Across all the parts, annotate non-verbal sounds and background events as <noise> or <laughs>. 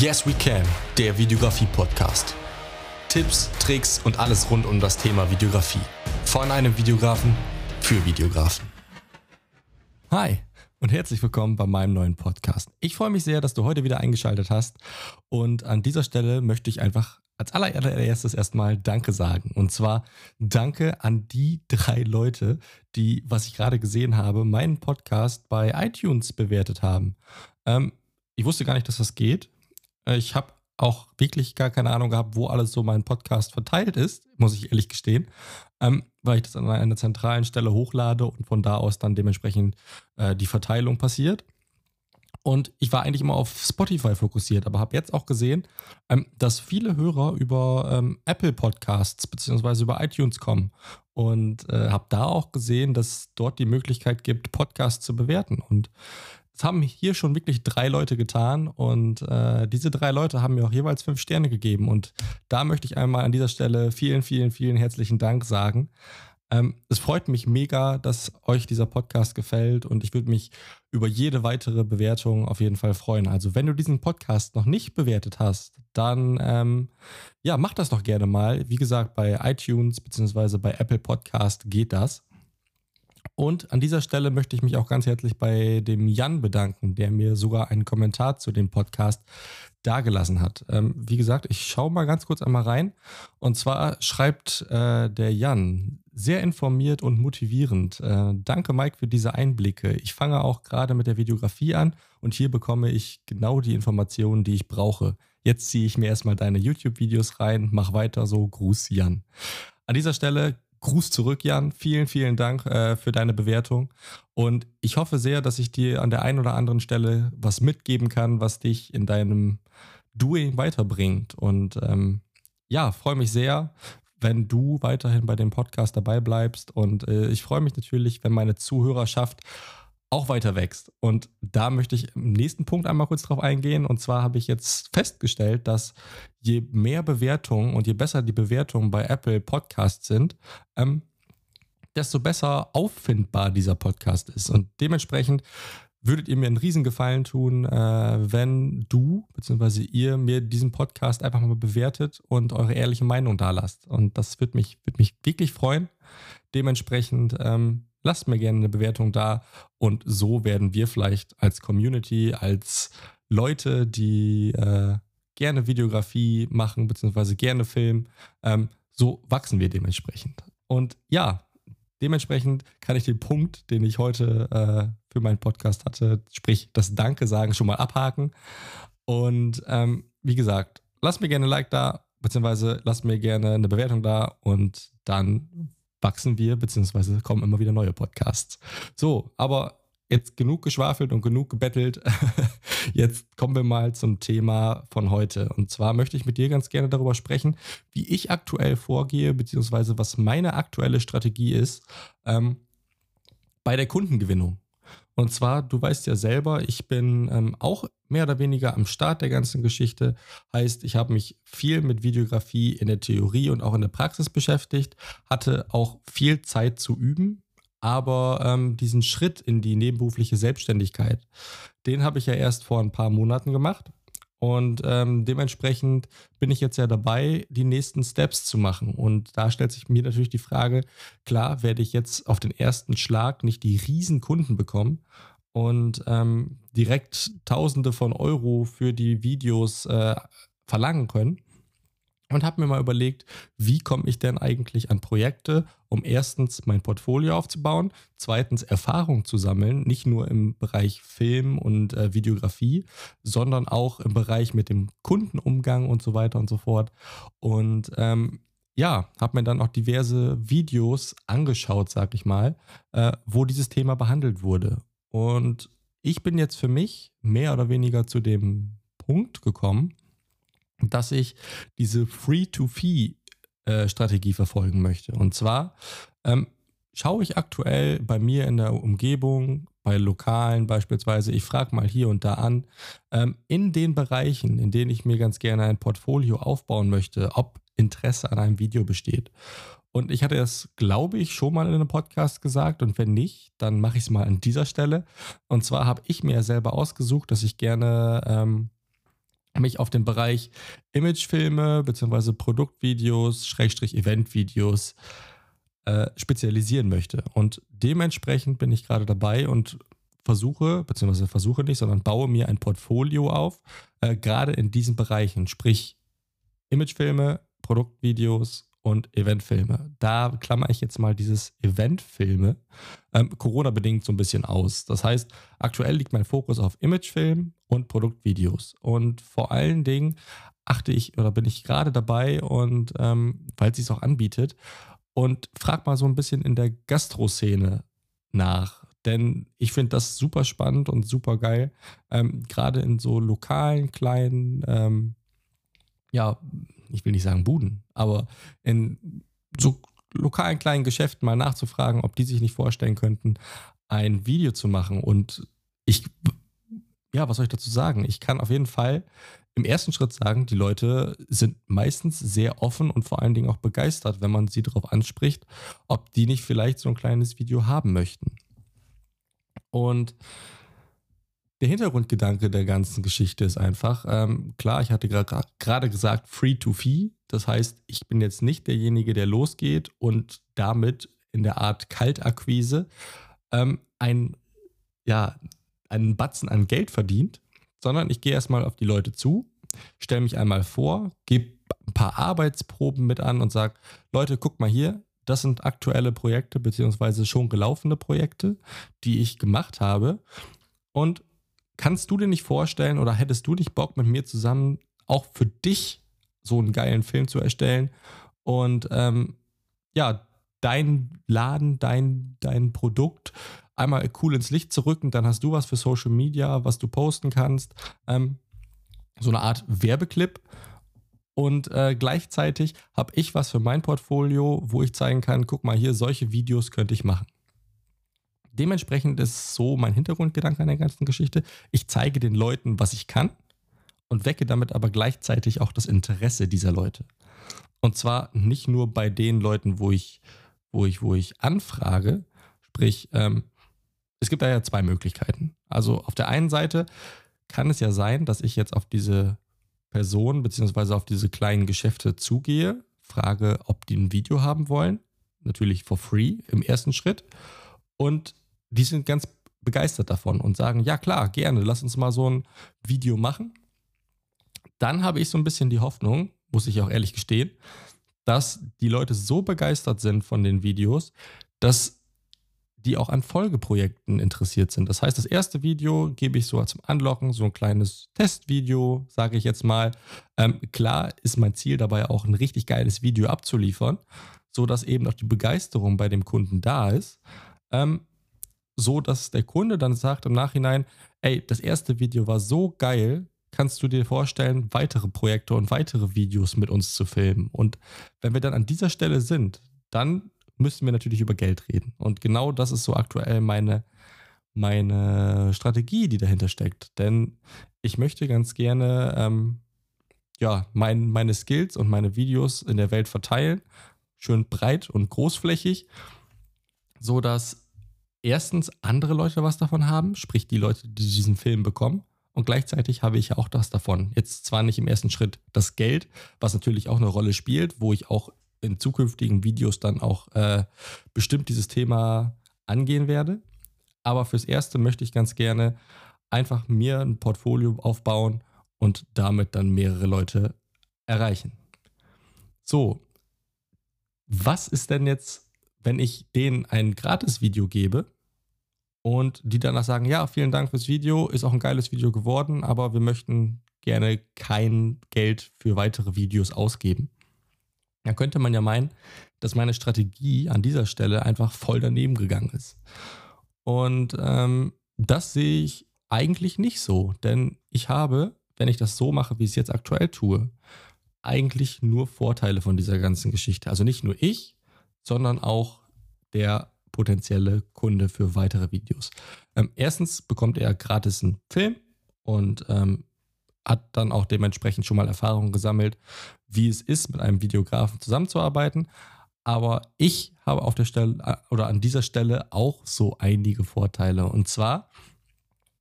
Yes We Can, der Videografie-Podcast. Tipps, Tricks und alles rund um das Thema Videografie. Von einem Videografen für Videografen. Hi und herzlich willkommen bei meinem neuen Podcast. Ich freue mich sehr, dass du heute wieder eingeschaltet hast und an dieser Stelle möchte ich einfach als allererstes erstmal Danke sagen. Und zwar Danke an die drei Leute, die, was ich gerade gesehen habe, meinen Podcast bei iTunes bewertet haben. Ähm, ich wusste gar nicht, dass das geht. Äh, ich habe auch wirklich gar keine Ahnung gehabt, wo alles so mein Podcast verteilt ist, muss ich ehrlich gestehen, ähm, weil ich das an einer zentralen Stelle hochlade und von da aus dann dementsprechend äh, die Verteilung passiert. Und ich war eigentlich immer auf Spotify fokussiert, aber habe jetzt auch gesehen, ähm, dass viele Hörer über ähm, Apple Podcasts bzw. über iTunes kommen. Und äh, habe da auch gesehen, dass dort die Möglichkeit gibt, Podcasts zu bewerten. Und das haben hier schon wirklich drei Leute getan und äh, diese drei Leute haben mir auch jeweils fünf Sterne gegeben. Und da möchte ich einmal an dieser Stelle vielen, vielen, vielen herzlichen Dank sagen. Ähm, es freut mich mega, dass euch dieser Podcast gefällt und ich würde mich über jede weitere Bewertung auf jeden Fall freuen. Also wenn du diesen Podcast noch nicht bewertet hast, dann ähm, ja, mach das doch gerne mal. Wie gesagt, bei iTunes bzw. bei Apple Podcast geht das. Und an dieser Stelle möchte ich mich auch ganz herzlich bei dem Jan bedanken, der mir sogar einen Kommentar zu dem Podcast dagelassen hat. Ähm, wie gesagt, ich schaue mal ganz kurz einmal rein. Und zwar schreibt äh, der Jan, sehr informiert und motivierend. Äh, danke, Mike, für diese Einblicke. Ich fange auch gerade mit der Videografie an und hier bekomme ich genau die Informationen, die ich brauche. Jetzt ziehe ich mir erstmal deine YouTube-Videos rein, mach weiter so. Gruß, Jan. An dieser Stelle Gruß zurück, Jan. Vielen, vielen Dank äh, für deine Bewertung. Und ich hoffe sehr, dass ich dir an der einen oder anderen Stelle was mitgeben kann, was dich in deinem Doing weiterbringt. Und ähm, ja, freue mich sehr, wenn du weiterhin bei dem Podcast dabei bleibst. Und äh, ich freue mich natürlich, wenn meine Zuhörerschaft auch weiter wächst. Und da möchte ich im nächsten Punkt einmal kurz drauf eingehen. Und zwar habe ich jetzt festgestellt, dass je mehr Bewertungen und je besser die Bewertungen bei Apple Podcasts sind, ähm, desto besser auffindbar dieser Podcast ist. Und dementsprechend würdet ihr mir einen Riesengefallen tun, äh, wenn du bzw. ihr mir diesen Podcast einfach mal bewertet und eure ehrliche Meinung da lasst. Und das würde mich, würd mich wirklich freuen. Dementsprechend ähm, lasst mir gerne eine Bewertung da und so werden wir vielleicht als Community, als Leute, die äh, gerne Videografie machen, beziehungsweise gerne filmen, ähm, so wachsen wir dementsprechend. Und ja, dementsprechend kann ich den Punkt, den ich heute äh, für meinen Podcast hatte, sprich das Danke sagen, schon mal abhaken. Und ähm, wie gesagt, lasst mir gerne ein Like da, beziehungsweise lasst mir gerne eine Bewertung da und dann wachsen wir, beziehungsweise kommen immer wieder neue Podcasts. So, aber jetzt genug geschwafelt und genug gebettelt. <laughs> Jetzt kommen wir mal zum Thema von heute. Und zwar möchte ich mit dir ganz gerne darüber sprechen, wie ich aktuell vorgehe, beziehungsweise was meine aktuelle Strategie ist ähm, bei der Kundengewinnung. Und zwar, du weißt ja selber, ich bin ähm, auch mehr oder weniger am Start der ganzen Geschichte. Heißt, ich habe mich viel mit Videografie in der Theorie und auch in der Praxis beschäftigt, hatte auch viel Zeit zu üben, aber ähm, diesen Schritt in die nebenberufliche Selbstständigkeit, den habe ich ja erst vor ein paar Monaten gemacht. Und ähm, dementsprechend bin ich jetzt ja dabei, die nächsten Steps zu machen. Und da stellt sich mir natürlich die Frage, klar werde ich jetzt auf den ersten Schlag nicht die riesen Kunden bekommen und ähm, direkt Tausende von Euro für die Videos äh, verlangen können und habe mir mal überlegt, wie komme ich denn eigentlich an Projekte, um erstens mein Portfolio aufzubauen, zweitens Erfahrung zu sammeln, nicht nur im Bereich Film und äh, Videografie, sondern auch im Bereich mit dem Kundenumgang und so weiter und so fort. Und ähm, ja, habe mir dann auch diverse Videos angeschaut, sag ich mal, äh, wo dieses Thema behandelt wurde. Und ich bin jetzt für mich mehr oder weniger zu dem Punkt gekommen, dass ich diese Free-to-Fee-Strategie verfolgen möchte. Und zwar ähm, schaue ich aktuell bei mir in der Umgebung, bei Lokalen beispielsweise, ich frage mal hier und da an, ähm, in den Bereichen, in denen ich mir ganz gerne ein Portfolio aufbauen möchte, ob Interesse an einem Video besteht. Und ich hatte das, glaube ich, schon mal in einem Podcast gesagt. Und wenn nicht, dann mache ich es mal an dieser Stelle. Und zwar habe ich mir selber ausgesucht, dass ich gerne ähm, mich auf den Bereich Imagefilme bzw. Produktvideos, Schrägstrich Eventvideos äh, spezialisieren möchte. Und dementsprechend bin ich gerade dabei und versuche, beziehungsweise versuche nicht, sondern baue mir ein Portfolio auf, äh, gerade in diesen Bereichen, sprich Imagefilme, Produktvideos und Eventfilme. Da klammer ich jetzt mal dieses Eventfilme ähm, Corona-bedingt so ein bisschen aus. Das heißt, aktuell liegt mein Fokus auf Imagefilm und Produktvideos. Und vor allen Dingen achte ich oder bin ich gerade dabei und ähm, weil es sich auch anbietet und frag mal so ein bisschen in der Gastro-Szene nach. Denn ich finde das super spannend und super geil. Ähm, gerade in so lokalen, kleinen, ähm, ja, ich will nicht sagen Buden, aber in so lokalen kleinen Geschäften mal nachzufragen, ob die sich nicht vorstellen könnten, ein Video zu machen. Und ich, ja, was soll ich dazu sagen? Ich kann auf jeden Fall im ersten Schritt sagen, die Leute sind meistens sehr offen und vor allen Dingen auch begeistert, wenn man sie darauf anspricht, ob die nicht vielleicht so ein kleines Video haben möchten. Und der Hintergrundgedanke der ganzen Geschichte ist einfach, ähm, klar, ich hatte gerade gesagt, free to fee. Das heißt, ich bin jetzt nicht derjenige, der losgeht und damit in der Art Kaltakquise ähm, ein, ja, einen Batzen an Geld verdient, sondern ich gehe erstmal auf die Leute zu, stelle mich einmal vor, gebe ein paar Arbeitsproben mit an und sage, Leute, guck mal hier, das sind aktuelle Projekte beziehungsweise schon gelaufene Projekte, die ich gemacht habe. Und Kannst du dir nicht vorstellen oder hättest du nicht Bock mit mir zusammen auch für dich so einen geilen Film zu erstellen und ähm, ja, dein Laden, dein, dein Produkt einmal cool ins Licht zu rücken, dann hast du was für Social Media, was du posten kannst. Ähm, so eine Art Werbeclip. Und äh, gleichzeitig habe ich was für mein Portfolio, wo ich zeigen kann, guck mal hier, solche Videos könnte ich machen. Dementsprechend ist so mein Hintergrundgedanke an der ganzen Geschichte. Ich zeige den Leuten, was ich kann und wecke damit aber gleichzeitig auch das Interesse dieser Leute. Und zwar nicht nur bei den Leuten, wo ich, wo ich, wo ich anfrage, sprich, ähm, es gibt da ja zwei Möglichkeiten. Also auf der einen Seite kann es ja sein, dass ich jetzt auf diese Person beziehungsweise auf diese kleinen Geschäfte zugehe, frage, ob die ein Video haben wollen, natürlich for free im ersten Schritt und die sind ganz begeistert davon und sagen, ja klar, gerne, lass uns mal so ein Video machen. Dann habe ich so ein bisschen die Hoffnung, muss ich auch ehrlich gestehen, dass die Leute so begeistert sind von den Videos, dass die auch an Folgeprojekten interessiert sind. Das heißt, das erste Video gebe ich so zum Anlocken, so ein kleines Testvideo, sage ich jetzt mal. Ähm, klar ist mein Ziel dabei auch ein richtig geiles Video abzuliefern, sodass eben auch die Begeisterung bei dem Kunden da ist. Ähm, so, dass der Kunde dann sagt im Nachhinein, ey, das erste Video war so geil, kannst du dir vorstellen, weitere Projekte und weitere Videos mit uns zu filmen. Und wenn wir dann an dieser Stelle sind, dann müssen wir natürlich über Geld reden. Und genau das ist so aktuell meine, meine Strategie, die dahinter steckt. Denn ich möchte ganz gerne ähm, ja, mein, meine Skills und meine Videos in der Welt verteilen, schön breit und großflächig, so dass erstens andere Leute was davon haben, sprich die Leute, die diesen Film bekommen. Und gleichzeitig habe ich ja auch das davon. Jetzt zwar nicht im ersten Schritt das Geld, was natürlich auch eine Rolle spielt, wo ich auch in zukünftigen Videos dann auch äh, bestimmt dieses Thema angehen werde. Aber fürs Erste möchte ich ganz gerne einfach mir ein Portfolio aufbauen und damit dann mehrere Leute erreichen. So, was ist denn jetzt wenn ich denen ein Gratis-Video gebe und die danach sagen, ja, vielen Dank fürs Video, ist auch ein geiles Video geworden, aber wir möchten gerne kein Geld für weitere Videos ausgeben. Dann könnte man ja meinen, dass meine Strategie an dieser Stelle einfach voll daneben gegangen ist. Und ähm, das sehe ich eigentlich nicht so, denn ich habe, wenn ich das so mache, wie ich es jetzt aktuell tue, eigentlich nur Vorteile von dieser ganzen Geschichte. Also nicht nur ich, sondern auch der potenzielle Kunde für weitere Videos. Ähm, erstens bekommt er gratis einen Film und ähm, hat dann auch dementsprechend schon mal Erfahrungen gesammelt, wie es ist, mit einem Videografen zusammenzuarbeiten. Aber ich habe auf der Stelle äh, oder an dieser Stelle auch so einige Vorteile. Und zwar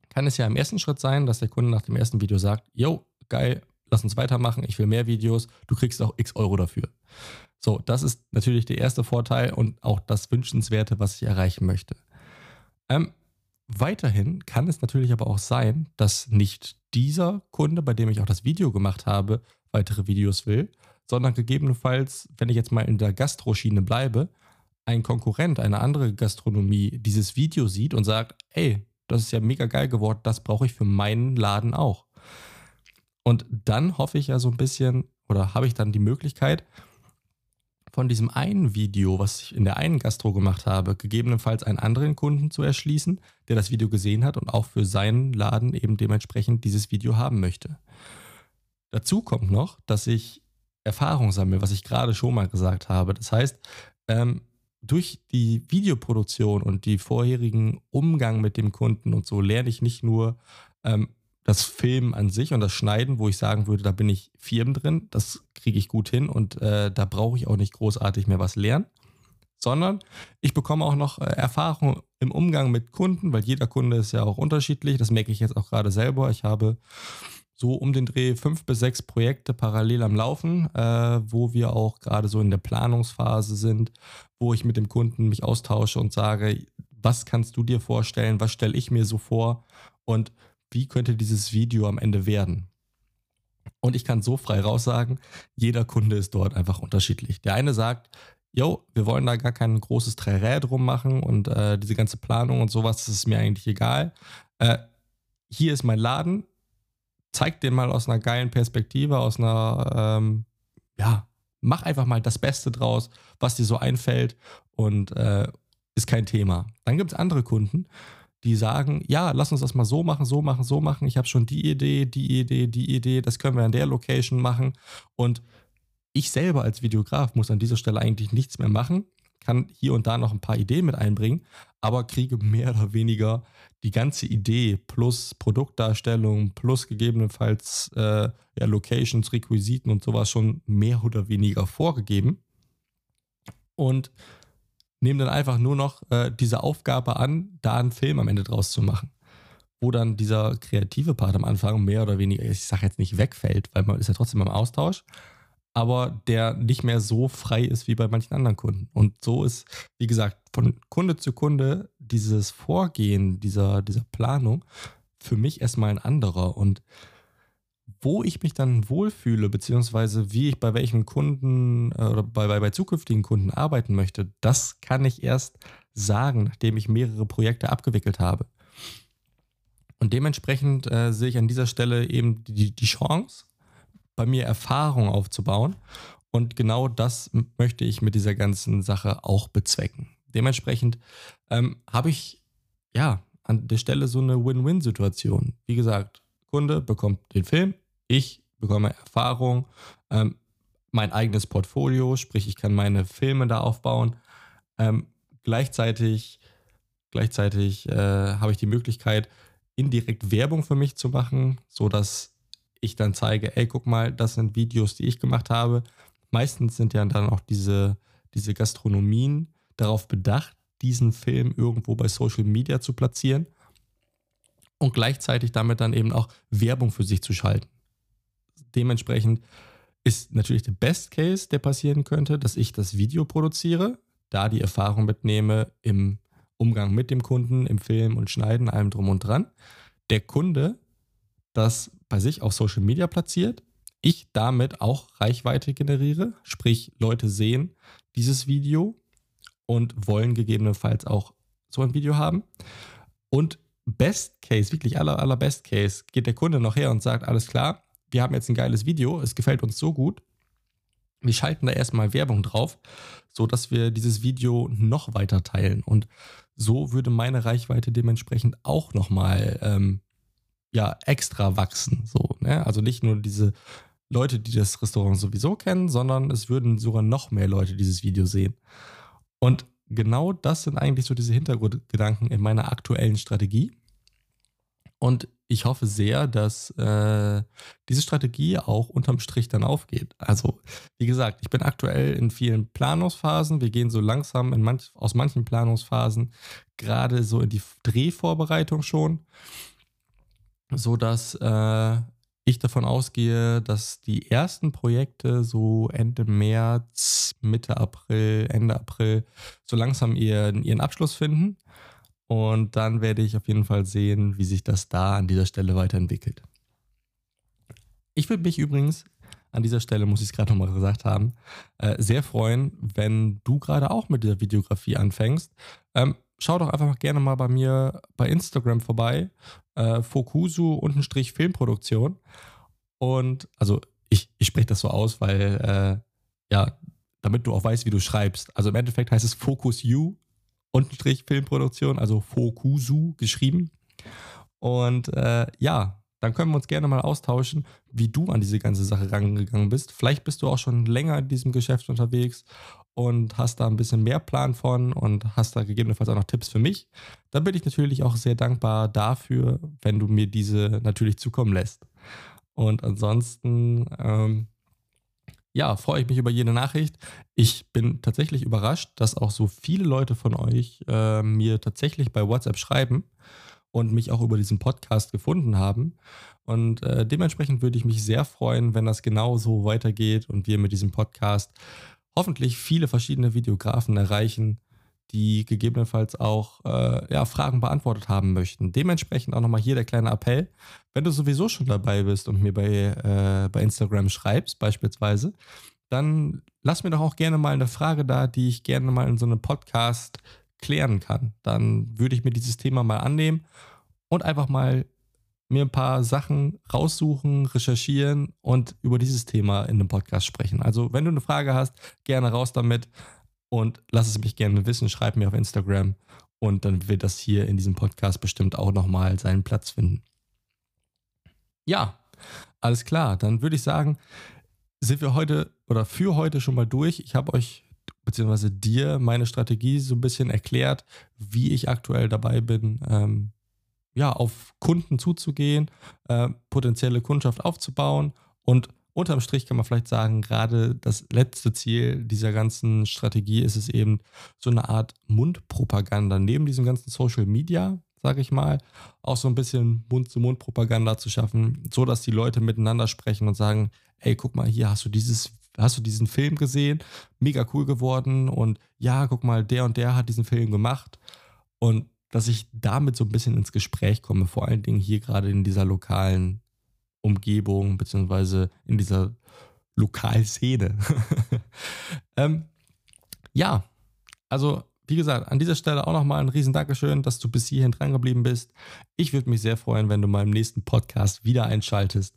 kann es ja im ersten Schritt sein, dass der Kunde nach dem ersten Video sagt, yo, geil, lass uns weitermachen, ich will mehr Videos, du kriegst auch x Euro dafür. So, das ist natürlich der erste Vorteil und auch das Wünschenswerte, was ich erreichen möchte. Ähm, weiterhin kann es natürlich aber auch sein, dass nicht dieser Kunde, bei dem ich auch das Video gemacht habe, weitere Videos will, sondern gegebenenfalls, wenn ich jetzt mal in der Gastroschiene bleibe, ein Konkurrent, eine andere Gastronomie dieses Video sieht und sagt, ey, das ist ja mega geil geworden, das brauche ich für meinen Laden auch. Und dann hoffe ich ja so ein bisschen, oder habe ich dann die Möglichkeit, von diesem einen Video, was ich in der einen Gastro gemacht habe, gegebenenfalls einen anderen Kunden zu erschließen, der das Video gesehen hat und auch für seinen Laden eben dementsprechend dieses Video haben möchte. Dazu kommt noch, dass ich Erfahrung sammle, was ich gerade schon mal gesagt habe. Das heißt, ähm, durch die Videoproduktion und die vorherigen Umgang mit dem Kunden und so lerne ich nicht nur ähm, das Filmen an sich und das Schneiden, wo ich sagen würde, da bin ich firm drin, das kriege ich gut hin und äh, da brauche ich auch nicht großartig mehr was lernen, sondern ich bekomme auch noch äh, Erfahrung im Umgang mit Kunden, weil jeder Kunde ist ja auch unterschiedlich. Das merke ich jetzt auch gerade selber. Ich habe so um den Dreh fünf bis sechs Projekte parallel am Laufen, äh, wo wir auch gerade so in der Planungsphase sind, wo ich mit dem Kunden mich austausche und sage, was kannst du dir vorstellen, was stelle ich mir so vor und wie könnte dieses Video am Ende werden? Und ich kann so frei raus sagen, jeder Kunde ist dort einfach unterschiedlich. Der eine sagt, yo, wir wollen da gar kein großes Trärä drum machen und äh, diese ganze Planung und sowas, das ist mir eigentlich egal. Äh, hier ist mein Laden, zeig den mal aus einer geilen Perspektive, aus einer, ähm, ja, mach einfach mal das Beste draus, was dir so einfällt und äh, ist kein Thema. Dann gibt es andere Kunden, die sagen, ja, lass uns das mal so machen, so machen, so machen. Ich habe schon die Idee, die Idee, die Idee, das können wir an der Location machen. Und ich selber als Videograf muss an dieser Stelle eigentlich nichts mehr machen kann hier und da noch ein paar Ideen mit einbringen, aber kriege mehr oder weniger die ganze Idee plus Produktdarstellung plus gegebenenfalls äh, ja, Locations, Requisiten und sowas schon mehr oder weniger vorgegeben und nehme dann einfach nur noch äh, diese Aufgabe an, da einen Film am Ende draus zu machen. Wo dann dieser kreative Part am Anfang mehr oder weniger, ich sage jetzt nicht wegfällt, weil man ist ja trotzdem im Austausch, aber der nicht mehr so frei ist wie bei manchen anderen Kunden. Und so ist, wie gesagt, von Kunde zu Kunde dieses Vorgehen, dieser, dieser Planung für mich erstmal ein anderer. Und wo ich mich dann wohlfühle, beziehungsweise wie ich bei welchen Kunden äh, oder bei, bei, bei zukünftigen Kunden arbeiten möchte, das kann ich erst sagen, nachdem ich mehrere Projekte abgewickelt habe. Und dementsprechend äh, sehe ich an dieser Stelle eben die, die Chance, bei mir Erfahrung aufzubauen. Und genau das möchte ich mit dieser ganzen Sache auch bezwecken. Dementsprechend ähm, habe ich ja an der Stelle so eine Win-Win-Situation. Wie gesagt, Kunde bekommt den Film, ich bekomme Erfahrung, ähm, mein eigenes Portfolio, sprich ich kann meine Filme da aufbauen. Ähm, gleichzeitig gleichzeitig äh, habe ich die Möglichkeit, indirekt Werbung für mich zu machen, sodass ich dann zeige, ey, guck mal, das sind Videos, die ich gemacht habe. Meistens sind ja dann auch diese, diese Gastronomien darauf bedacht, diesen Film irgendwo bei Social Media zu platzieren und gleichzeitig damit dann eben auch Werbung für sich zu schalten. Dementsprechend ist natürlich der Best Case, der passieren könnte, dass ich das Video produziere, da die Erfahrung mitnehme im Umgang mit dem Kunden, im Film und Schneiden, allem drum und dran. Der Kunde das bei sich auf Social Media platziert, ich damit auch Reichweite generiere, sprich Leute sehen dieses Video und wollen gegebenenfalls auch so ein Video haben. Und Best Case, wirklich aller, aller Best Case, geht der Kunde noch her und sagt, alles klar, wir haben jetzt ein geiles Video, es gefällt uns so gut, wir schalten da erstmal Werbung drauf, sodass wir dieses Video noch weiter teilen. Und so würde meine Reichweite dementsprechend auch nochmal ähm, ja extra wachsen. So, ne? Also nicht nur diese Leute, die das Restaurant sowieso kennen, sondern es würden sogar noch mehr Leute dieses Video sehen. Und genau das sind eigentlich so diese Hintergrundgedanken in meiner aktuellen Strategie. Und ich hoffe sehr, dass äh, diese Strategie auch unterm Strich dann aufgeht. Also, wie gesagt, ich bin aktuell in vielen Planungsphasen. Wir gehen so langsam manch, aus manchen Planungsphasen gerade so in die Drehvorbereitung schon so dass äh, ich davon ausgehe, dass die ersten Projekte so Ende März, Mitte April, Ende April so langsam ihren, ihren Abschluss finden. Und dann werde ich auf jeden Fall sehen, wie sich das da an dieser Stelle weiterentwickelt. Ich würde mich übrigens an dieser Stelle, muss ich es gerade nochmal gesagt haben, äh, sehr freuen, wenn du gerade auch mit dieser Videografie anfängst. Ähm, schau doch einfach gerne mal bei mir bei Instagram vorbei. Äh, Fokusu-Filmproduktion. Und also ich, ich spreche das so aus, weil äh, ja, damit du auch weißt, wie du schreibst. Also im Endeffekt heißt es Focus U Unterstrich Filmproduktion, also Fokusu geschrieben. Und äh, ja, dann können wir uns gerne mal austauschen, wie du an diese ganze Sache rangegangen bist. Vielleicht bist du auch schon länger in diesem Geschäft unterwegs und hast da ein bisschen mehr Plan von und hast da gegebenenfalls auch noch Tipps für mich. Dann bin ich natürlich auch sehr dankbar dafür, wenn du mir diese natürlich zukommen lässt. Und ansonsten, ähm, ja, freue ich mich über jede Nachricht. Ich bin tatsächlich überrascht, dass auch so viele Leute von euch äh, mir tatsächlich bei WhatsApp schreiben und mich auch über diesen Podcast gefunden haben. Und äh, dementsprechend würde ich mich sehr freuen, wenn das genau so weitergeht und wir mit diesem Podcast hoffentlich viele verschiedene Videografen erreichen, die gegebenenfalls auch äh, ja, Fragen beantwortet haben möchten. Dementsprechend auch nochmal hier der kleine Appell. Wenn du sowieso schon dabei bist und mir bei, äh, bei Instagram schreibst, beispielsweise, dann lass mir doch auch gerne mal eine Frage da, die ich gerne mal in so einem Podcast klären kann. Dann würde ich mir dieses Thema mal annehmen und einfach mal mir ein paar Sachen raussuchen, recherchieren und über dieses Thema in einem Podcast sprechen. Also, wenn du eine Frage hast, gerne raus damit und lass es mich gerne wissen. Schreib mir auf Instagram und dann wird das hier in diesem Podcast bestimmt auch nochmal seinen Platz finden. Ja, alles klar. Dann würde ich sagen, sind wir heute oder für heute schon mal durch. Ich habe euch beziehungsweise dir meine Strategie so ein bisschen erklärt, wie ich aktuell dabei bin, ähm, ja, auf Kunden zuzugehen, äh, potenzielle Kundschaft aufzubauen und unterm Strich kann man vielleicht sagen, gerade das letzte Ziel dieser ganzen Strategie ist es eben so eine Art Mundpropaganda neben diesem ganzen Social Media, sage ich mal, auch so ein bisschen Mund-zu-Mund-Propaganda zu schaffen, so dass die Leute miteinander sprechen und sagen, ey, guck mal, hier hast du dieses hast du diesen Film gesehen? Mega cool geworden und ja, guck mal, der und der hat diesen Film gemacht und dass ich damit so ein bisschen ins Gespräch komme, vor allen Dingen hier gerade in dieser lokalen Umgebung, beziehungsweise in dieser Lokalszene. <laughs> ähm, ja, also wie gesagt, an dieser Stelle auch nochmal ein riesen Dankeschön, dass du bis hierhin dran geblieben bist. Ich würde mich sehr freuen, wenn du mal nächsten Podcast wieder einschaltest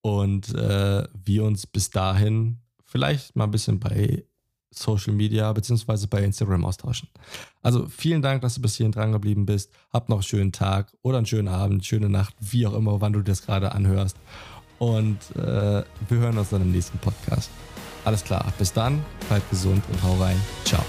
und äh, wir uns bis dahin vielleicht mal ein bisschen bei Social Media beziehungsweise bei Instagram austauschen. Also vielen Dank, dass du bis hierhin dran geblieben bist. Hab noch einen schönen Tag oder einen schönen Abend, schöne Nacht, wie auch immer, wann du das gerade anhörst. Und äh, wir hören uns dann im nächsten Podcast. Alles klar, bis dann, bleib gesund und hau rein. Ciao.